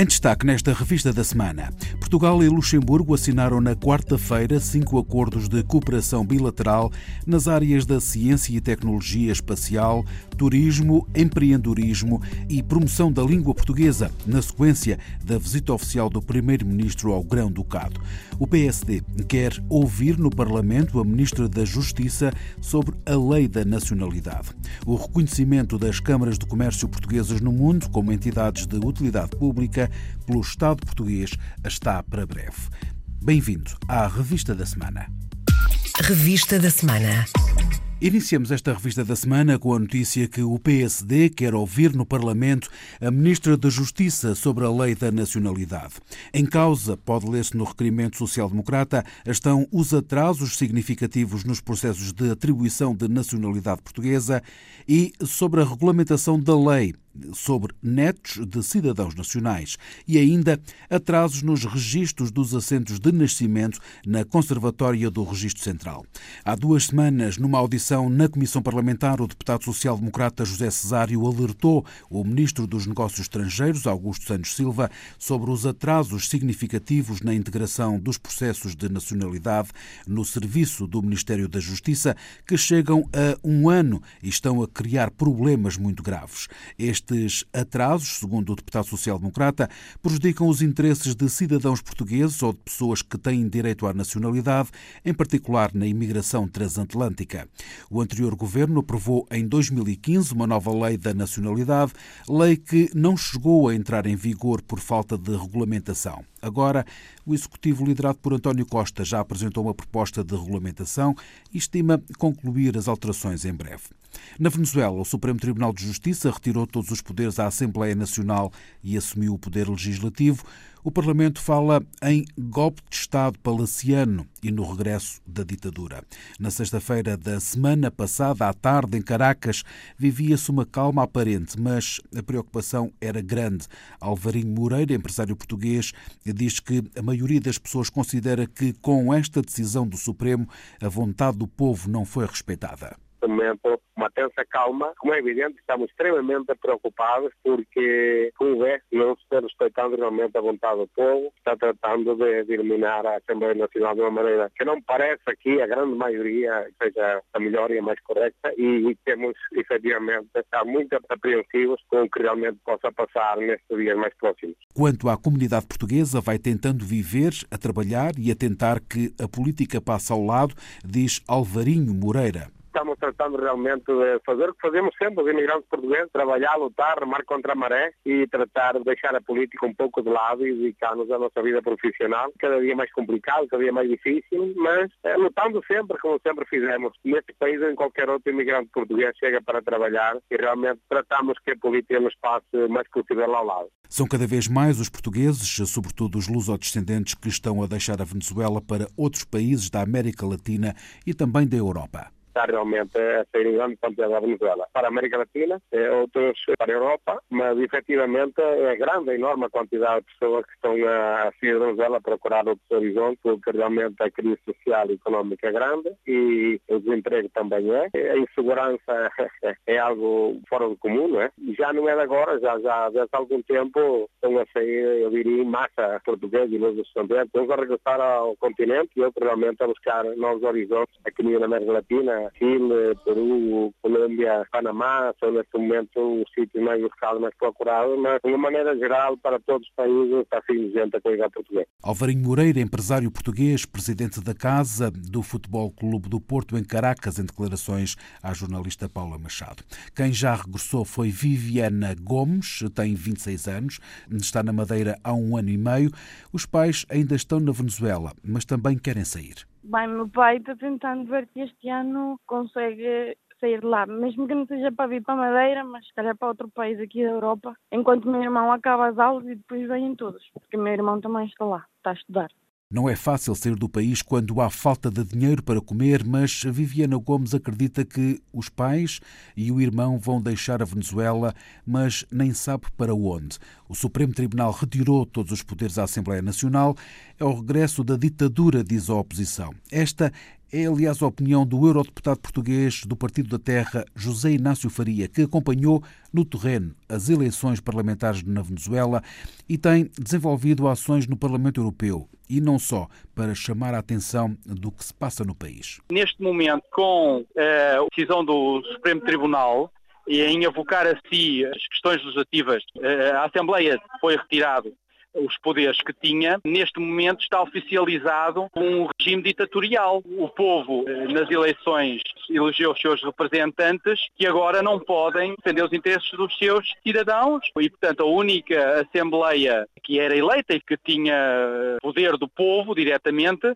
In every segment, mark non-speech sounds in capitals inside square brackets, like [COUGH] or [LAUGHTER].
Em destaque nesta revista da semana, Portugal e Luxemburgo assinaram na quarta-feira cinco acordos de cooperação bilateral nas áreas da ciência e tecnologia espacial, turismo, empreendedorismo e promoção da língua portuguesa, na sequência da visita oficial do Primeiro-Ministro ao Grão-Ducado. O PSD quer ouvir no Parlamento a Ministra da Justiça sobre a lei da nacionalidade. O reconhecimento das câmaras de comércio portuguesas no mundo como entidades de utilidade pública pelo Estado português está para breve. Bem-vindo à Revista da Semana. Revista da Semana. Iniciamos esta revista da semana com a notícia que o PSD quer ouvir no Parlamento a Ministra da Justiça sobre a lei da nacionalidade. Em causa, pode ler-se no requerimento social-democrata, estão os atrasos significativos nos processos de atribuição de nacionalidade portuguesa e sobre a regulamentação da lei sobre netos de cidadãos nacionais e ainda atrasos nos registros dos assentos de nascimento na Conservatória do Registro Central. Há duas semanas, numa audição na Comissão Parlamentar, o deputado social-democrata José Cesário alertou o ministro dos Negócios Estrangeiros, Augusto Santos Silva, sobre os atrasos significativos na integração dos processos de nacionalidade no serviço do Ministério da Justiça, que chegam a um ano e estão a criar problemas muito graves. Este estes atrasos, segundo o deputado social-democrata, prejudicam os interesses de cidadãos portugueses ou de pessoas que têm direito à nacionalidade, em particular na imigração transatlântica. O anterior governo aprovou em 2015 uma nova lei da nacionalidade, lei que não chegou a entrar em vigor por falta de regulamentação. Agora, o executivo liderado por António Costa já apresentou uma proposta de regulamentação e estima concluir as alterações em breve. Na Venezuela, o Supremo Tribunal de Justiça retirou todos os poderes à Assembleia Nacional e assumiu o poder legislativo. O Parlamento fala em golpe de Estado palaciano e no regresso da ditadura. Na sexta-feira da semana passada, à tarde, em Caracas, vivia-se uma calma aparente, mas a preocupação era grande. Alvarinho Moreira, empresário português, diz que a maioria das pessoas considera que, com esta decisão do Supremo, a vontade do povo não foi respeitada momento uma tensa calma. Como é evidente, estamos extremamente preocupados porque, como vê, não se está respeitando realmente a vontade do povo, está tratando de, de eliminar a Assembleia Nacional de uma maneira que não parece aqui a grande maioria seja a melhor e a mais correta e, e temos efetivamente estar muito apreensivos com o que realmente possa passar nestes dias mais próximos. Quanto à comunidade portuguesa, vai tentando viver, a trabalhar e a tentar que a política passe ao lado, diz Alvarinho Moreira estamos tratando realmente de fazer o que fazemos sempre, os imigrantes portugueses, trabalhar, lutar, remar contra a maré e tratar de deixar a política um pouco de lado e dedicar-nos à nossa vida profissional, cada dia mais complicado, cada dia mais difícil, mas é, lutando sempre, como sempre fizemos. Neste país em qualquer outro imigrante português chega para trabalhar e realmente tratamos que a política nos passe mais possível ao lado. São cada vez mais os portugueses, sobretudo os lusodescendentes, que estão a deixar a Venezuela para outros países da América Latina e também da Europa está realmente a sair em grande quantidade da Venezuela. Para a América Latina, eh, outros para a Europa, mas efetivamente é grande, enorme a quantidade de pessoas que estão a sair da Venezuela procurar outros horizontes, porque realmente a crise social e económica é grande e o desemprego também é. A insegurança [LAUGHS] é algo fora do comum, não é? Já não é de agora, já, já desde algum tempo estão a sair, eu diria, em massa portugueses e estudantes, estão a regressar ao continente e outros realmente a buscar novos horizontes aqui na América Latina, Chile, Peru, Colômbia, Panamá, são neste momento os sítios mais buscados, mais procurados, mas de uma maneira geral, para todos os países, está sim gente a coisa portuguesa. Alvarinho Moreira, empresário português, presidente da Casa do Futebol Clube do Porto em Caracas, em declarações à jornalista Paula Machado. Quem já regressou foi Viviana Gomes, tem 26 anos, está na Madeira há um ano e meio. Os pais ainda estão na Venezuela, mas também querem sair. Bem, meu pai está tentando ver que este ano consegue sair de lá, mesmo que não seja para vir para Madeira, mas se calhar para outro país aqui da Europa, enquanto meu irmão acaba as aulas e depois vêm todos, porque meu irmão também está lá, está a estudar. Não é fácil sair do país quando há falta de dinheiro para comer, mas Viviana Gomes acredita que os pais e o irmão vão deixar a Venezuela, mas nem sabe para onde. O Supremo Tribunal retirou todos os poderes à Assembleia Nacional. É o regresso da ditadura, diz a oposição. Esta é, aliás, a opinião do eurodeputado português do Partido da Terra, José Inácio Faria, que acompanhou no terreno as eleições parlamentares na Venezuela e tem desenvolvido ações no Parlamento Europeu e não só, para chamar a atenção do que se passa no país. Neste momento, com eh, a decisão do Supremo Tribunal, em avocar a si as questões legislativas, eh, a Assembleia foi retirado os poderes que tinha, neste momento está oficializado um regime ditatorial. O povo, eh, nas eleições, elegeu os seus representantes que agora não podem defender os interesses dos seus cidadãos e, portanto, a única Assembleia que era eleita e que tinha poder do povo diretamente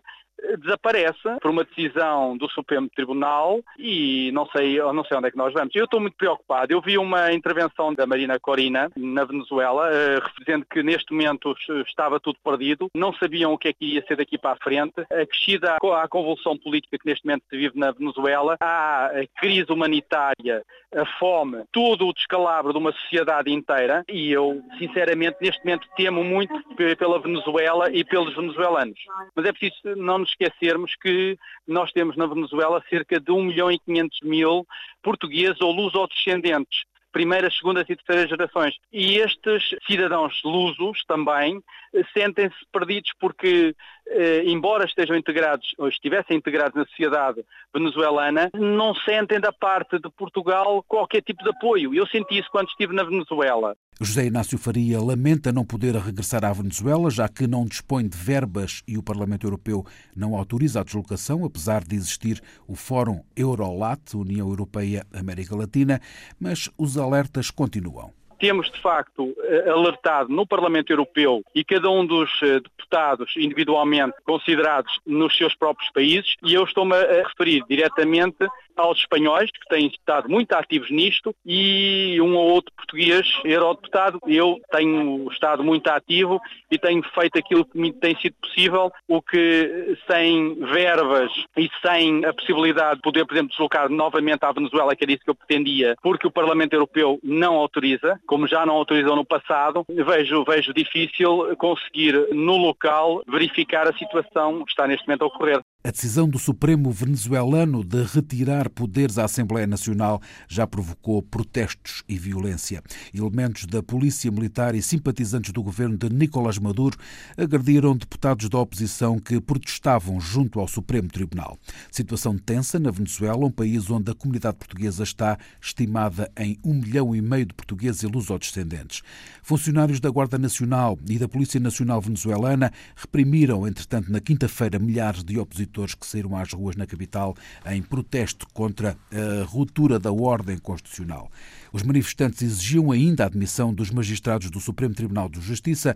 desaparece por uma decisão do Supremo Tribunal e não sei, não sei onde é que nós vamos. Eu estou muito preocupado. Eu vi uma intervenção da Marina Corina na Venezuela, uh, dizendo que neste momento estava tudo perdido, não sabiam o que é que ia ser daqui para a frente. Acrescida à convulsão política que neste momento se vive na Venezuela, há a crise humanitária, a fome, todo o descalabro de uma sociedade inteira e eu, sinceramente, neste momento temo muito pela Venezuela e pelos venezuelanos. Mas é preciso não nos esquecermos que nós temos na Venezuela cerca de 1 milhão e 500 mil portugueses ou luso-descendentes primeiras, segundas e terceiras gerações. E estes cidadãos lusos também eh, sentem-se perdidos porque, eh, embora estejam integrados ou estivessem integrados na sociedade venezuelana, não sentem da parte de Portugal qualquer tipo de apoio. Eu senti isso quando estive na Venezuela. José Inácio Faria lamenta não poder regressar à Venezuela, já que não dispõe de verbas e o Parlamento Europeu não autoriza a deslocação, apesar de existir o Fórum Eurolat, União Europeia-América Latina, mas os alertas continuam. Temos de facto eh, alertado no Parlamento Europeu e cada um dos eh, deputados individualmente considerados nos seus próprios países, e eu estou-me a referir diretamente aos espanhóis, que têm estado muito ativos nisto, e um ou outro português eurodeputado. Eu tenho estado muito ativo e tenho feito aquilo que me tem sido possível, o que sem verbas e sem a possibilidade de poder, por exemplo, deslocar novamente à Venezuela, que era isso que eu pretendia, porque o Parlamento Europeu não autoriza, como já não autorizou no passado, vejo, vejo difícil conseguir no local verificar a situação que está neste momento a ocorrer. A decisão do Supremo venezuelano de retirar poderes à Assembleia Nacional já provocou protestos e violência. Elementos da Polícia Militar e simpatizantes do governo de Nicolás Maduro agrediram deputados da oposição que protestavam junto ao Supremo Tribunal. Situação tensa na Venezuela, um país onde a comunidade portuguesa está estimada em um milhão e meio de portugueses e lusodescendentes. Funcionários da Guarda Nacional e da Polícia Nacional Venezuelana reprimiram, entretanto, na quinta-feira, milhares de opositores que saíram às ruas na capital em protesto contra a ruptura da ordem constitucional. Os manifestantes exigiam ainda a admissão dos magistrados do Supremo Tribunal de Justiça,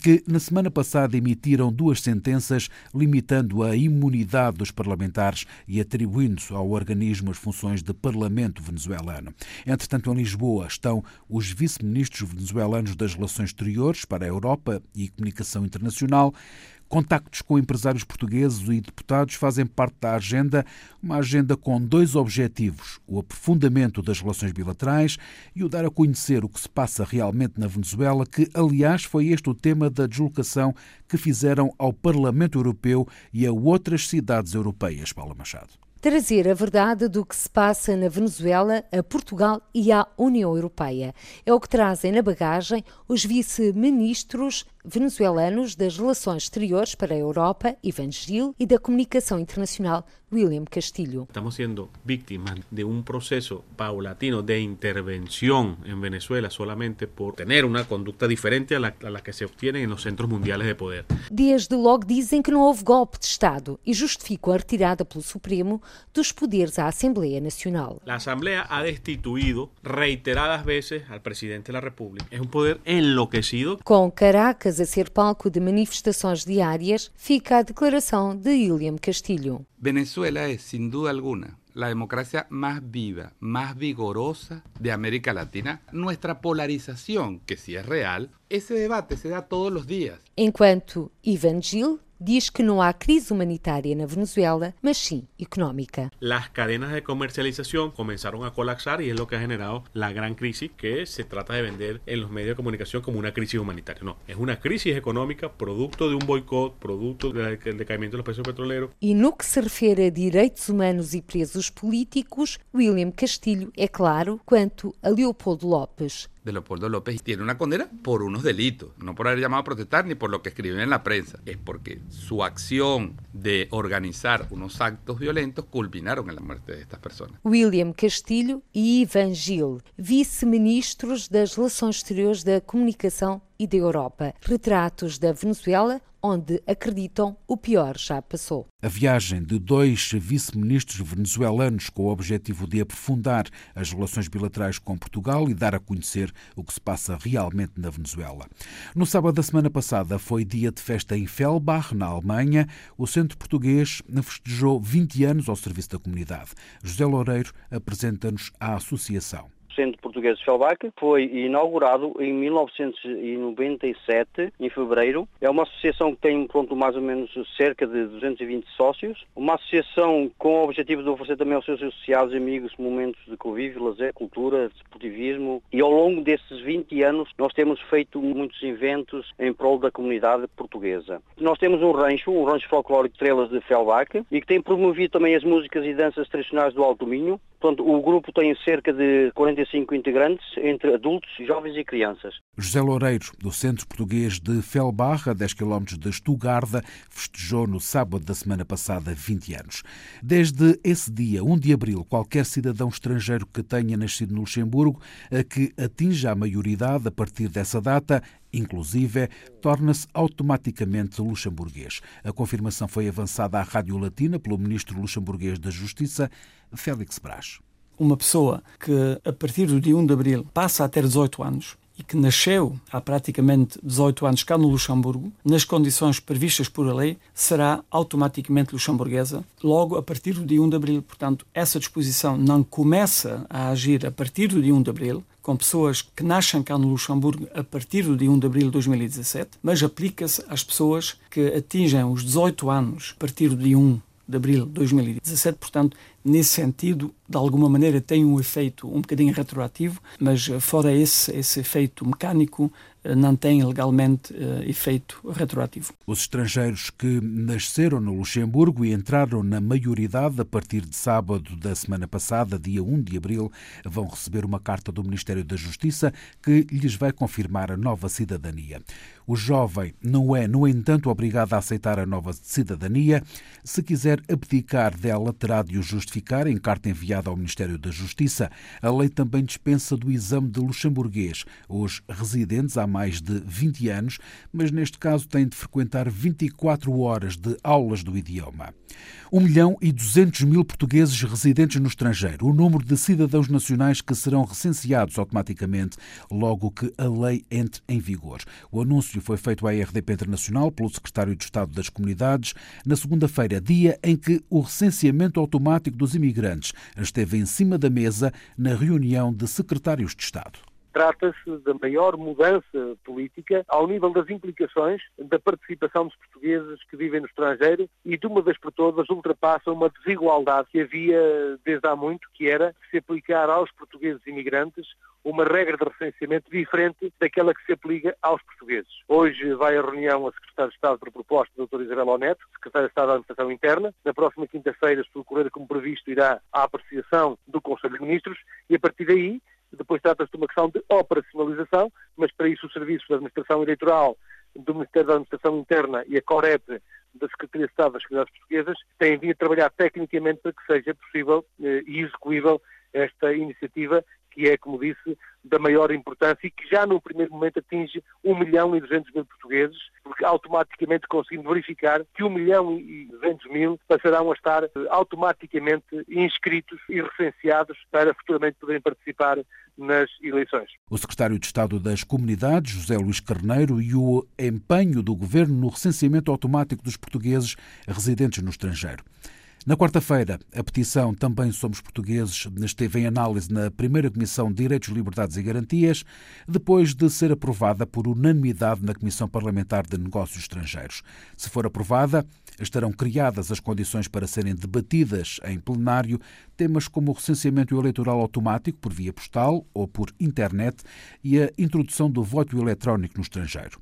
que na semana passada emitiram duas sentenças limitando a imunidade dos parlamentares e atribuindo ao organismo as funções de parlamento venezuelano. Entretanto, em Lisboa estão os vice-ministros venezuelanos das Relações Exteriores para a Europa e Comunicação Internacional, Contactos com empresários portugueses e deputados fazem parte da agenda, uma agenda com dois objetivos: o aprofundamento das relações bilaterais e o dar a conhecer o que se passa realmente na Venezuela, que, aliás, foi este o tema da deslocação que fizeram ao Parlamento Europeu e a outras cidades europeias. Paula Machado trazer a verdade do que se passa na Venezuela a Portugal e à União Europeia. É o que trazem na bagagem os vice-ministros venezuelanos das Relações Exteriores para a Europa, Ivan Gil, e da Comunicação Internacional, William Castillo. Estamos sendo víctimas de um processo paulatino de intervenção em Venezuela solamente por ter uma conduta diferente a la, a la que se obtiene nos centros mundiais de poder. Desde logo dizem que não houve golpe de Estado e justificam a retirada pelo Supremo dos poderes à Assembleia Nacional. A Assembleia ha destituído reiteradas vezes al presidente da República. É um poder enlouquecido. Com Caracas a ser palco de manifestações diárias, fica a declaração de William Castillo. Venezuela es, sin duda alguna, la democracia más viva, más vigorosa de América Latina. Nuestra polarización, que si es real, ese debate se da todos los días. Enquanto Ivan Gil diz que não há crise humanitária na Venezuela, mas sim económica. As cadenas de comercialização começaram a colapsar e é o que ha generado a grande crise que se trata de vender em los medios de comunicação como uma crise humanitária. Não, é uma crise económica producto de um boicot, producto del decaimiento de los precios petroleros. E no que se refere a direitos humanos e presos políticos, William Castilho é claro quanto a Leopoldo López. De Leopoldo López tiene una condena por unos delitos, no por haber llamado a protestar ni por lo que escriben en la prensa, es porque su acción de organizar unos actos violentos culminaron en la muerte de estas personas. William Castilho e Ivan Gil, vice-ministros das Relações Exteriores da Comunicação e da Europa. Retratos da Venezuela, onde acreditam o pior já passou. A viagem de dois vice-ministros venezuelanos com o objetivo de aprofundar as relações bilaterais com Portugal e dar a conhecer o que se passa realmente na Venezuela. No sábado da semana passada foi dia de festa em Fellbach, na Alemanha. O centro português festejou 20 anos ao serviço da comunidade. José Loureiro apresenta-nos a associação. Centro Português de Felbac foi inaugurado em 1997, em fevereiro. É uma associação que tem pronto, mais ou menos cerca de 220 sócios. Uma associação com o objetivo de oferecer também aos seus associados e amigos momentos de convívio, lazer, cultura, desportivismo. E ao longo desses 20 anos nós temos feito muitos eventos em prol da comunidade portuguesa. Nós temos um rancho, um rancho folclórico de Estrelas de Felbac, e que tem promovido também as músicas e danças tradicionais do Alto Minho. Portanto, o grupo tem cerca de 45 integrantes, entre adultos, jovens e crianças. José Loureiro, do Centro Português de Felbarra, a 10 km de Estugarda, festejou no sábado da semana passada 20 anos. Desde esse dia, 1 de abril, qualquer cidadão estrangeiro que tenha nascido no Luxemburgo, a que atinja a maioridade a partir dessa data, inclusive, torna-se automaticamente luxemburguês. A confirmação foi avançada à Rádio Latina pelo ministro luxemburguês da Justiça, Félix Brás. Uma pessoa que, a partir do dia 1 de abril, passa a ter 18 anos e que nasceu há praticamente 18 anos cá no Luxemburgo, nas condições previstas por a lei, será automaticamente luxemburguesa logo a partir do dia 1 de abril. Portanto, essa disposição não começa a agir a partir do dia 1 de abril, com pessoas que nascem cá no Luxemburgo a partir do dia 1 de abril de 2017, mas aplica-se às pessoas que atingem os 18 anos a partir do dia 1 de abril de 2017, portanto, nesse sentido, de alguma maneira tem um efeito um bocadinho retroativo, mas eh, fora esse, esse efeito mecânico, eh, não tem legalmente uh, efeito retroativo. Os estrangeiros que nasceram no Luxemburgo e entraram na maioridade a partir de sábado da semana passada, dia 1 de abril, vão receber uma carta do Ministério da Justiça que lhes vai confirmar a nova cidadania. O jovem não é, no entanto, obrigado a aceitar a nova cidadania. Se quiser abdicar dela, terá de o justificar em carta enviada ao Ministério da Justiça. A lei também dispensa do exame de luxemburguês os residentes há mais de 20 anos, mas neste caso têm de frequentar 24 horas de aulas do idioma. 1 milhão e 200 mil portugueses residentes no estrangeiro, o número de cidadãos nacionais que serão recenseados automaticamente logo que a lei entre em vigor. O anúncio foi feito à RDP Internacional pelo Secretário de Estado das Comunidades na segunda-feira, dia em que o recenseamento automático dos imigrantes esteve em cima da mesa na reunião de secretários de Estado. Trata-se da maior mudança política ao nível das implicações da participação dos portugueses que vivem no estrangeiro e de uma vez por todas ultrapassa uma desigualdade que havia desde há muito, que era se aplicar aos portugueses imigrantes uma regra de recenseamento diferente daquela que se aplica aos portugueses. Hoje vai a reunião a Secretário de Estado por proposta do Dr. Isabel Oneto, Secretário de Estado da Administração Interna. Na próxima quinta-feira, se procurar como previsto, irá à apreciação do Conselho de Ministros e a partir daí depois trata-se de uma questão de operacionalização, mas para isso o Serviço da Administração Eleitoral do Ministério da Administração Interna e a COREP da Secretaria de Estado das Comunidades Portuguesas têm vindo a trabalhar tecnicamente para que seja possível eh, e execuível esta iniciativa que é, como disse, da maior importância e que já no primeiro momento atinge 1 milhão e 200 mil portugueses, porque automaticamente conseguimos verificar que 1 milhão e 200 mil passarão a estar eh, automaticamente inscritos e recenseados para futuramente poderem participar nas eleições. O secretário de Estado das Comunidades, José Luís Carneiro, e o empenho do governo no recenseamento automático dos portugueses residentes no estrangeiro. Na quarta-feira, a petição Também Somos Portugueses esteve em análise na primeira Comissão de Direitos, Liberdades e Garantias, depois de ser aprovada por unanimidade na Comissão Parlamentar de Negócios Estrangeiros. Se for aprovada, estarão criadas as condições para serem debatidas em plenário temas como o recenseamento eleitoral automático por via postal ou por internet e a introdução do voto eletrónico no estrangeiro.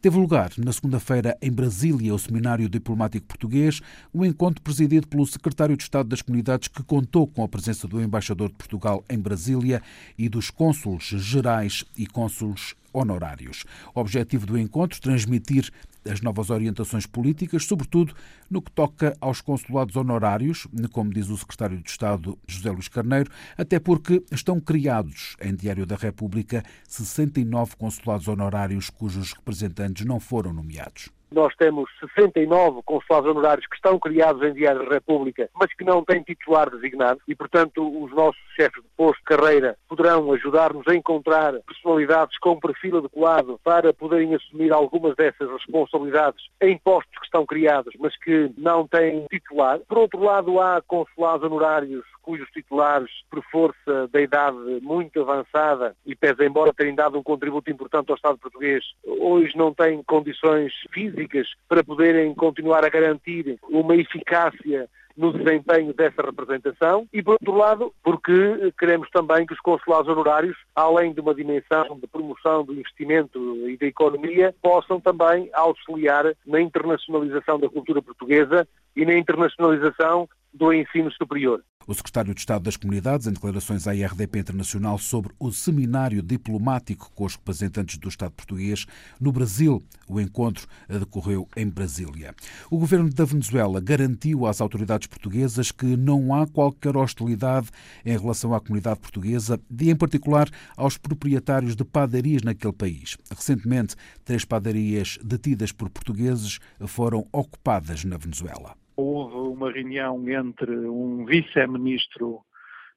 Teve lugar na segunda-feira em Brasília o Seminário Diplomático Português, um encontro presidido pelo secretário de Estado das Comunidades que contou com a presença do embaixador de Portugal em Brasília e dos cônsules gerais e cônsules honorários. O objetivo do encontro transmitir as novas orientações políticas, sobretudo no que toca aos consulados honorários, como diz o secretário de Estado José Luís Carneiro, até porque estão criados em Diário da República 69 consulados honorários cujos representantes não foram nomeados. Nós temos 69 consulados honorários que estão criados em Diário da República, mas que não têm titular designado e, portanto, os nossos chefes de posto de carreira poderão ajudar-nos a encontrar personalidades com perfil adequado para poderem assumir algumas dessas responsabilidades em postos que estão criados, mas que não têm titular. Por outro lado, há consulados honorários cujos titulares, por força da idade muito avançada e pese embora terem dado um contributo importante ao Estado português, hoje não têm condições físicas para poderem continuar a garantir uma eficácia no desempenho dessa representação. E, por outro lado, porque queremos também que os consulados honorários, além de uma dimensão de promoção do investimento e da economia, possam também auxiliar na internacionalização da cultura portuguesa e na internacionalização do ensino superior. O secretário de Estado das Comunidades, em declarações à IRDP Internacional sobre o seminário diplomático com os representantes do Estado português no Brasil. O encontro decorreu em Brasília. O governo da Venezuela garantiu às autoridades portuguesas que não há qualquer hostilidade em relação à comunidade portuguesa e, em particular, aos proprietários de padarias naquele país. Recentemente, três padarias detidas por portugueses foram ocupadas na Venezuela houve uma reunião entre um vice-ministro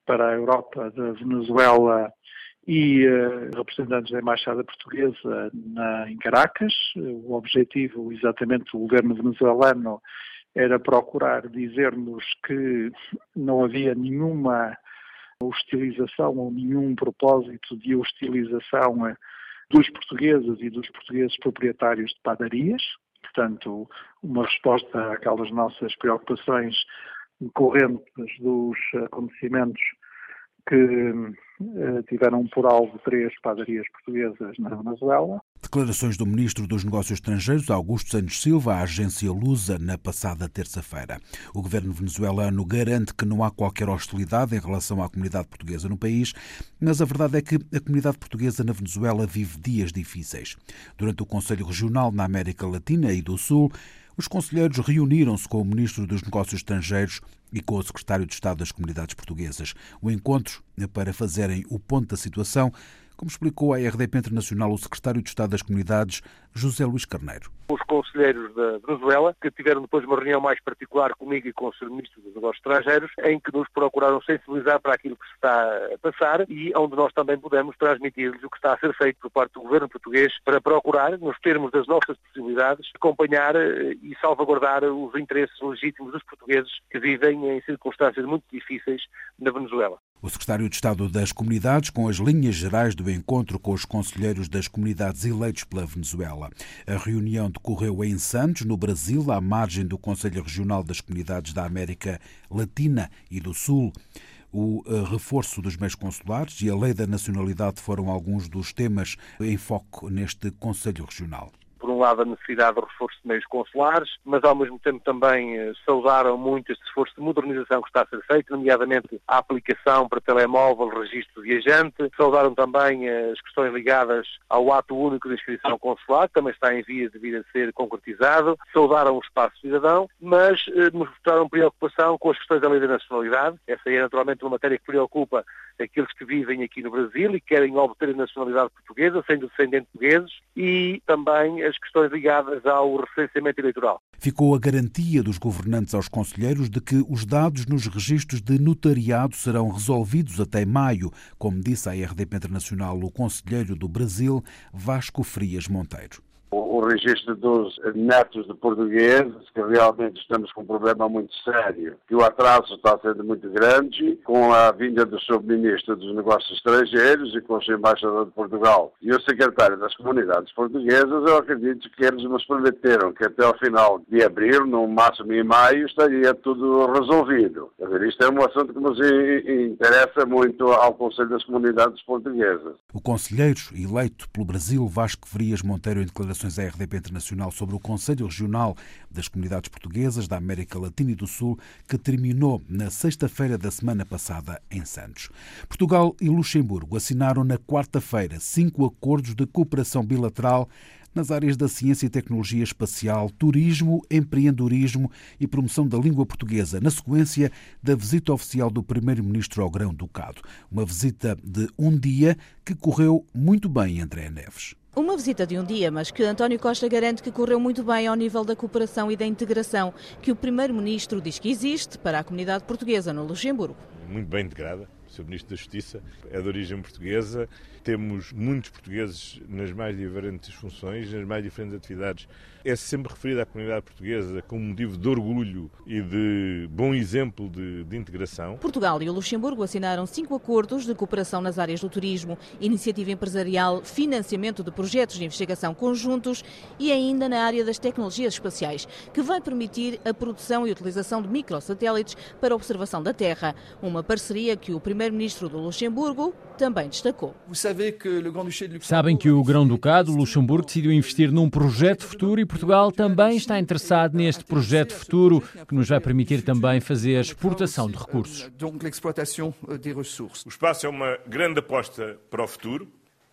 para a Europa da Venezuela e uh, representantes da Embaixada Portuguesa na, em Caracas. O objetivo, exatamente, do governo venezuelano era procurar dizer-nos que não havia nenhuma hostilização ou nenhum propósito de hostilização eh, dos portugueses e dos portugueses proprietários de padarias, portanto, uma resposta àquelas nossas preocupações correntes dos acontecimentos que eh, tiveram por alvo três padarias portuguesas na Venezuela. Declarações do Ministro dos Negócios Estrangeiros, Augusto Santos Silva, à agência Lusa, na passada terça-feira. O governo venezuelano garante que não há qualquer hostilidade em relação à comunidade portuguesa no país, mas a verdade é que a comunidade portuguesa na Venezuela vive dias difíceis. Durante o Conselho Regional na América Latina e do Sul, os conselheiros reuniram-se com o Ministro dos Negócios Estrangeiros e com o Secretário de Estado das Comunidades Portuguesas. O encontro é para fazerem o ponto da situação como explicou à RDP Internacional o secretário de Estado das Comunidades, José Luís Carneiro. Os conselheiros da Venezuela, que tiveram depois uma reunião mais particular comigo e com o Sr. Ministro dos Negócios Estrangeiros, em que nos procuraram sensibilizar para aquilo que se está a passar e onde nós também pudemos transmitir-lhes o que está a ser feito por parte do governo português para procurar, nos termos das nossas possibilidades, acompanhar eh, e salvaguardar os interesses legítimos dos portugueses que vivem em circunstâncias muito difíceis na Venezuela. O secretário de Estado das Comunidades, com as linhas gerais do encontro com os conselheiros das comunidades eleitos pela Venezuela. A reunião decorreu em Santos, no Brasil, à margem do Conselho Regional das Comunidades da América Latina e do Sul. O eh, reforço dos meios consulares e a lei da nacionalidade foram alguns dos temas em foco neste Conselho Regional por um lado, a necessidade de reforço de meios consulares, mas ao mesmo tempo também eh, saudaram muito este esforço de modernização que está a ser feito, nomeadamente a aplicação para telemóvel, registro viajante. Saudaram também eh, as questões ligadas ao ato único de inscrição consular, que também está em vias de vir a ser concretizado. Saudaram o espaço cidadão, mas eh, mostraram preocupação com as questões da lei da nacionalidade. Essa é naturalmente uma matéria que preocupa aqueles que vivem aqui no Brasil e querem obter a nacionalidade portuguesa, sendo descendentes portugueses, e também as questões ligadas ao recenseamento eleitoral. Ficou a garantia dos governantes aos conselheiros de que os dados nos registros de notariado serão resolvidos até maio, como disse à RDP Internacional o conselheiro do Brasil, Vasco Frias Monteiro o, o registro dos netos de portugueses, que realmente estamos com um problema muito sério, que o atraso está sendo muito grande, com a vinda do subministro dos Negócios Estrangeiros e com o embaixador de Portugal e o secretário das Comunidades Portuguesas, eu acredito que eles nos prometeram que até ao final de abril, no máximo em maio, estaria tudo resolvido. Quer dizer, isto é um assunto que nos interessa muito ao Conselho das Comunidades Portuguesas. O conselheiro eleito pelo Brasil, Vasco Farias Monteiro, em declarações à RDP Internacional sobre o Conselho Regional das Comunidades Portuguesas da América Latina e do Sul, que terminou na sexta-feira da semana passada em Santos. Portugal e Luxemburgo assinaram na quarta-feira cinco acordos de cooperação bilateral nas áreas da ciência e tecnologia espacial, turismo, empreendedorismo e promoção da língua portuguesa, na sequência da visita oficial do Primeiro-Ministro ao Grão-Ducado. Uma visita de um dia que correu muito bem, André Neves. Uma visita de um dia, mas que António Costa garante que correu muito bem ao nível da cooperação e da integração que o Primeiro-Ministro diz que existe para a comunidade portuguesa no Luxemburgo. Muito bem integrada. Sr. Ministro da Justiça é de origem portuguesa. Temos muitos portugueses nas mais diferentes funções, nas mais diferentes atividades é sempre referida à comunidade portuguesa como motivo de orgulho e de bom exemplo de, de, integração. Portugal e o Luxemburgo assinaram cinco acordos de cooperação nas áreas do turismo, iniciativa empresarial, financiamento de projetos de investigação conjuntos e ainda na área das tecnologias espaciais, que vai permitir a produção e utilização de microsatélites para observação da Terra, uma parceria que o primeiro-ministro do Luxemburgo também destacou. Sabem que o Grão-Ducado, Luxemburgo, decidiu investir num projeto futuro e Portugal também está interessado neste projeto futuro, que nos vai permitir também fazer exportação de recursos. O espaço é uma grande aposta para o futuro,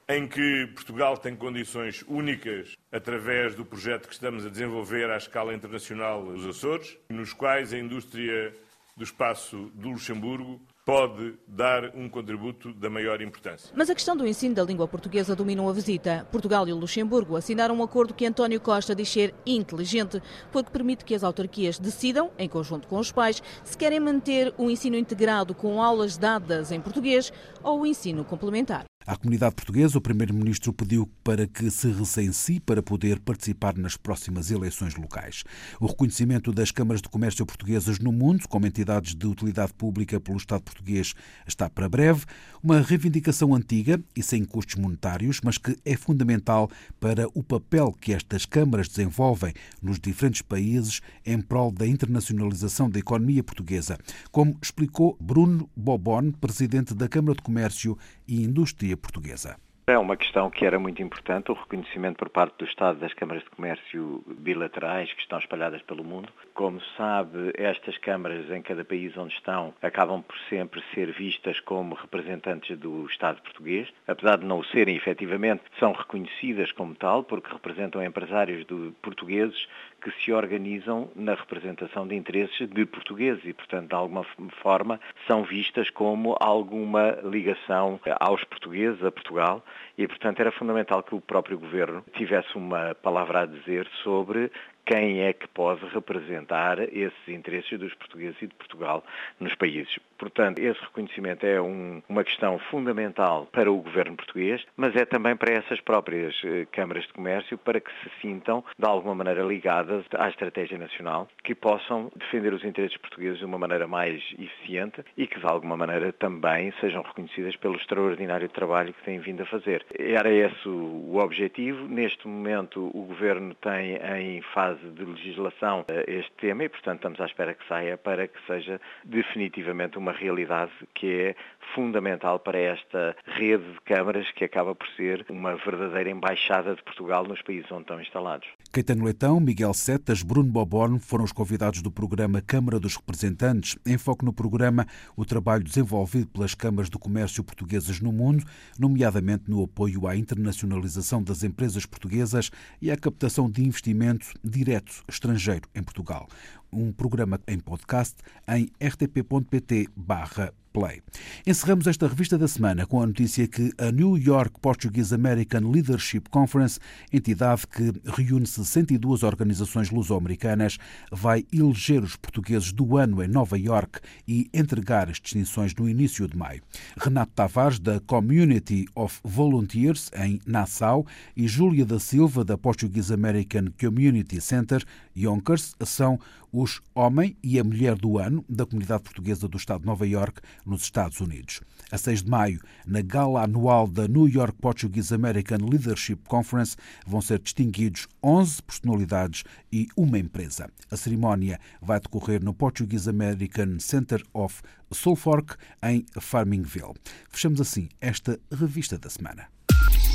em que Portugal tem condições únicas através do projeto que estamos a desenvolver à escala internacional dos Açores, nos quais a indústria do espaço do Luxemburgo pode dar um contributo da maior importância. Mas a questão do ensino da língua portuguesa dominou a visita. Portugal e Luxemburgo assinaram um acordo que António Costa diz ser inteligente, porque permite que as autarquias decidam, em conjunto com os pais, se querem manter o ensino integrado com aulas dadas em português ou o ensino complementar. À comunidade portuguesa, o Primeiro-Ministro pediu para que se recensie para poder participar nas próximas eleições locais. O reconhecimento das câmaras de comércio portuguesas no mundo como entidades de utilidade pública pelo Estado português está para breve, uma reivindicação antiga e sem custos monetários, mas que é fundamental para o papel que estas câmaras desenvolvem nos diferentes países em prol da internacionalização da economia portuguesa, como explicou Bruno Bobon, presidente da Câmara de Comércio e Indústria Portuguesa. É uma questão que era muito importante, o reconhecimento por parte do Estado das câmaras de comércio bilaterais que estão espalhadas pelo mundo. Como sabe, estas câmaras em cada país onde estão acabam por sempre ser vistas como representantes do Estado português. Apesar de não o serem efetivamente, são reconhecidas como tal porque representam empresários portugueses que se organizam na representação de interesses de portugueses e, portanto, de alguma forma, são vistas como alguma ligação aos portugueses, a Portugal, e, portanto, era fundamental que o próprio governo tivesse uma palavra a dizer sobre quem é que pode representar esses interesses dos portugueses e de Portugal nos países. Portanto, esse reconhecimento é um, uma questão fundamental para o governo português, mas é também para essas próprias eh, câmaras de comércio para que se sintam, de alguma maneira, ligadas à estratégia nacional, que possam defender os interesses portugueses de uma maneira mais eficiente e que, de alguma maneira, também sejam reconhecidas pelo extraordinário trabalho que têm vindo a fazer. Era esse o objetivo. Neste momento, o governo tem em fase fase de legislação este tema e, portanto, estamos à espera que saia para que seja definitivamente uma realidade que é fundamental para esta rede de câmaras que acaba por ser uma verdadeira embaixada de Portugal nos países onde estão instalados. Caetano Leitão, Miguel Setas, Bruno Boborn foram os convidados do programa Câmara dos Representantes. Em foco no programa o trabalho desenvolvido pelas câmaras de comércio portuguesas no mundo, nomeadamente no apoio à internacionalização das empresas portuguesas e à captação de investimento direto estrangeiro em Portugal. Um programa em podcast em rtp.pt barra Play. Encerramos esta revista da semana com a notícia que a New York Portuguese American Leadership Conference, entidade que reúne 62 organizações luso-americanas, vai eleger os portugueses do ano em Nova York e entregar as distinções no início de maio. Renato Tavares, da Community of Volunteers, em Nassau, e Júlia da Silva, da Portuguese American Community Center, Yonkers, são os Homem e a Mulher do Ano da Comunidade Portuguesa do Estado de Nova York, nos Estados Unidos. A 6 de maio, na gala anual da New York Portuguese American Leadership Conference, vão ser distinguidos 11 personalidades e uma empresa. A cerimónia vai decorrer no Portuguese American Center of Suffolk, em Farmingville. Fechamos assim esta revista da semana.